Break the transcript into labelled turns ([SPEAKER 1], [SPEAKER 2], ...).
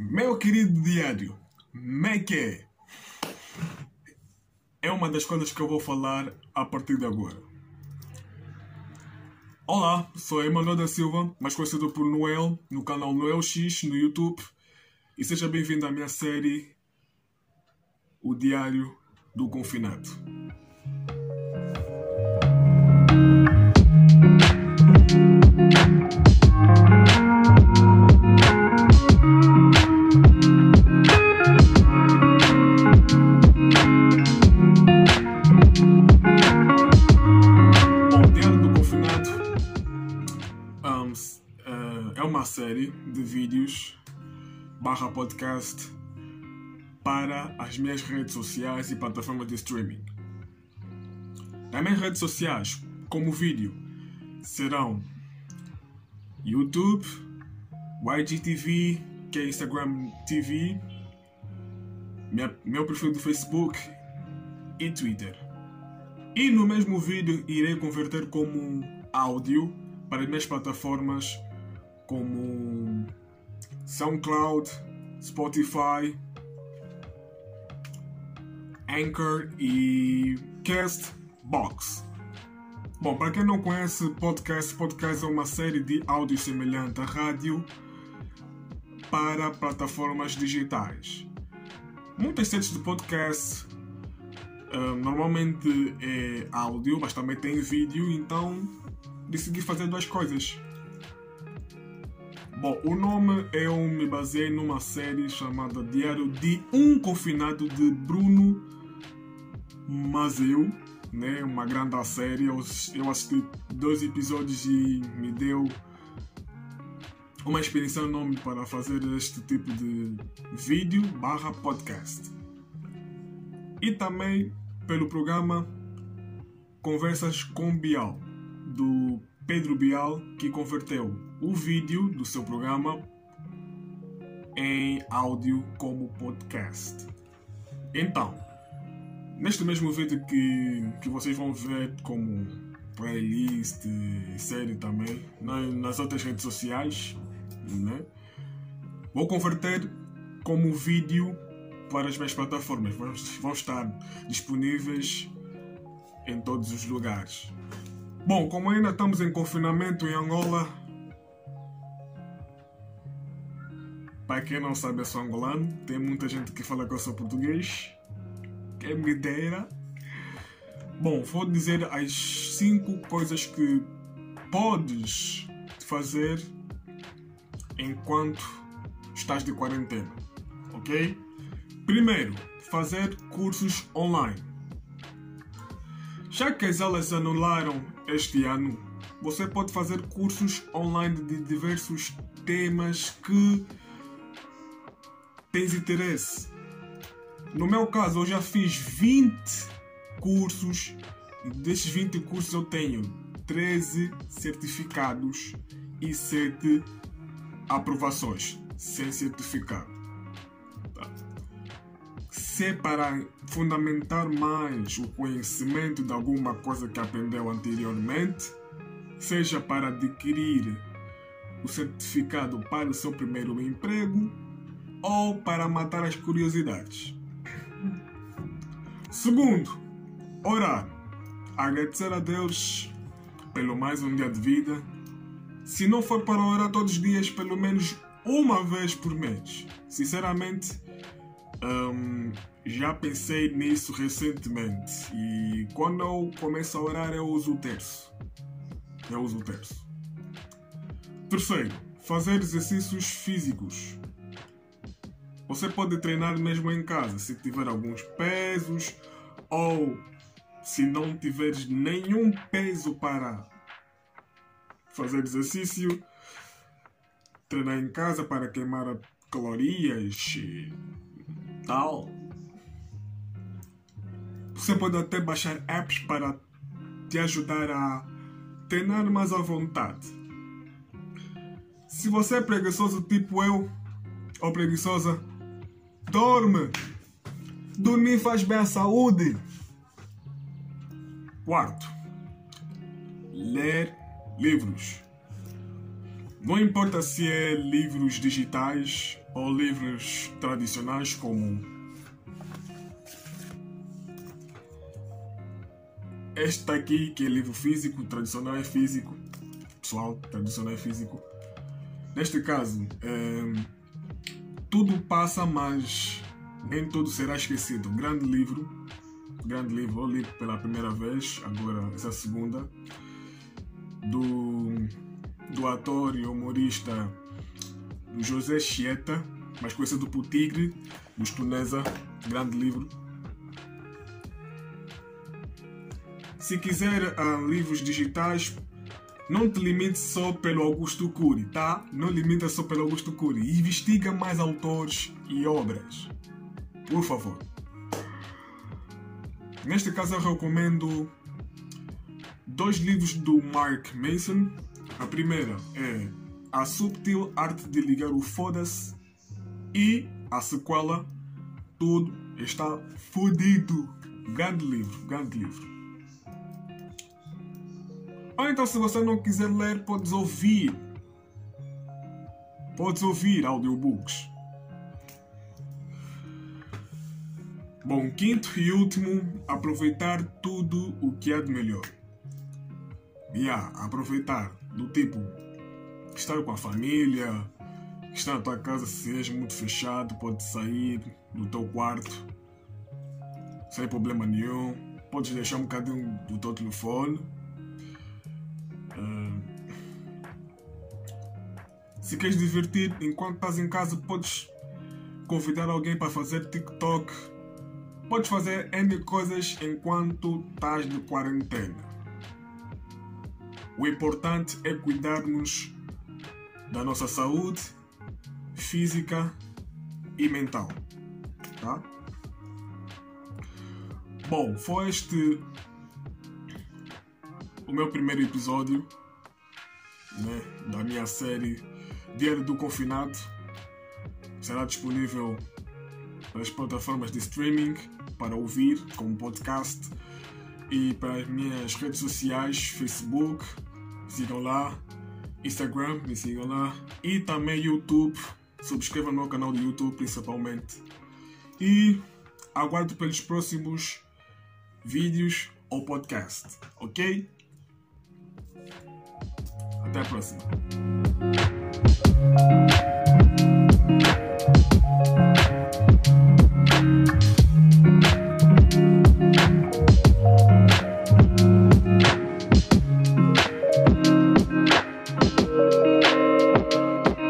[SPEAKER 1] Meu querido diário, Meque é uma das coisas que eu vou falar a partir de agora. Olá, sou Emanuel da Silva, mais conhecido por Noel, no canal Noel X no YouTube, e seja bem-vindo à minha série O Diário do Confinado. De vídeos barra podcast para as minhas redes sociais e plataformas de streaming. Nas minhas redes sociais, como vídeo, serão YouTube, YGTV, que é Instagram TV, minha- meu perfil do Facebook e Twitter. E no mesmo vídeo irei converter como áudio para as minhas plataformas como SoundCloud, Spotify, Anchor e Castbox. Bom, para quem não conhece podcast, podcast é uma série de áudios semelhante à rádio para plataformas digitais. Muitas séries de podcast ah, normalmente é áudio, mas também tem vídeo, então decidi fazer duas coisas. Bom, o nome eu me baseei numa série chamada Diário de um Confinado de Bruno Mazeu, né? Uma grande série. Eu, eu assisti dois episódios e me deu uma experiência enorme para fazer este tipo de vídeo barra podcast. E também pelo programa Conversas com Bial, do Pedro Bial, que converteu o vídeo do seu programa em áudio como podcast. Então, neste mesmo vídeo que, que vocês vão ver como playlist e série também, na- nas outras redes sociais, né? vou converter como vídeo para as minhas plataformas. Vão, vão estar disponíveis em todos os lugares. Bom, como ainda estamos em confinamento em Angola, para quem não sabe, eu sou angolano. Tem muita gente que fala que eu sou português. Quem me dera. Bom, vou dizer as cinco coisas que podes fazer enquanto estás de quarentena, ok? Primeiro, fazer cursos online. Já que as aulas anularam este ano, você pode fazer cursos online de diversos temas que tens interesse. No meu caso, eu já fiz 20 cursos e desses 20 cursos eu tenho 13 certificados e 7 aprovações sem certificado. Se é para fundamentar mais o conhecimento de alguma coisa que aprendeu anteriormente, seja para adquirir o certificado para o seu primeiro emprego ou para matar as curiosidades. Segundo, orar. Agradecer a Deus pelo mais um dia de vida. Se não for para orar todos os dias, pelo menos uma vez por mês. Sinceramente, hum, já pensei nisso recentemente. E quando eu começo a orar, eu uso o terço. Eu uso o terço. Terceiro, fazer exercícios físicos. Você pode treinar mesmo em casa, se tiver alguns pesos ou se não tiveres nenhum peso para fazer exercício, treinar em casa para queimar calorias Você pode até baixar apps para te ajudar a treinar mais à vontade. Se você é preguiçoso tipo eu, ou preguiçosa, dorme. Dormir faz bem à saúde. Quarto, ler livros. Não importa se é livros digitais ou livros tradicionais como este aqui que é livro físico, tradicional é físico, pessoal, tradicional é físico. Neste caso, é, tudo passa, mas nem tudo será esquecido. Grande livro, grande livro, eu li pela primeira vez, agora essa segunda, do, do ator e humorista José Chieta, mais conhecido por Tigre, dos grande livro. Se quiser livros digitais, não te limite só pelo Augusto Cury, tá? Não limita só pelo Augusto Cury. Investiga mais autores e obras. Por favor. Neste caso eu recomendo dois livros do Mark Mason. A primeira é A Subtil Arte de Ligar o Foda-se e a sequela Tudo está fodido. Grande livro, grande livro. Ou então, se você não quiser ler, podes ouvir. Podes ouvir audiobooks. Bom, quinto e último, aproveitar tudo o que há de melhor. Yeah, aproveitar. Do tipo, estar com a família, estar na tua casa se és muito fechado, pode sair do teu quarto, sem problema nenhum. Podes deixar um bocadinho do teu telefone se queres divertir enquanto estás em casa, podes convidar alguém para fazer TikTok. Podes fazer N coisas enquanto estás de quarentena. O importante é cuidarmos da nossa saúde física e mental. Tá? Bom, foi este o meu primeiro episódio né, da minha série Diário do Confinado. Será disponível nas plataformas de streaming para ouvir como podcast e para as minhas redes sociais, Facebook, sigam lá, Instagram, me sigam lá e também YouTube. Subscrevam no meu canal do YouTube principalmente. E aguardo pelos próximos vídeos ou podcast, ok? Até a próxima.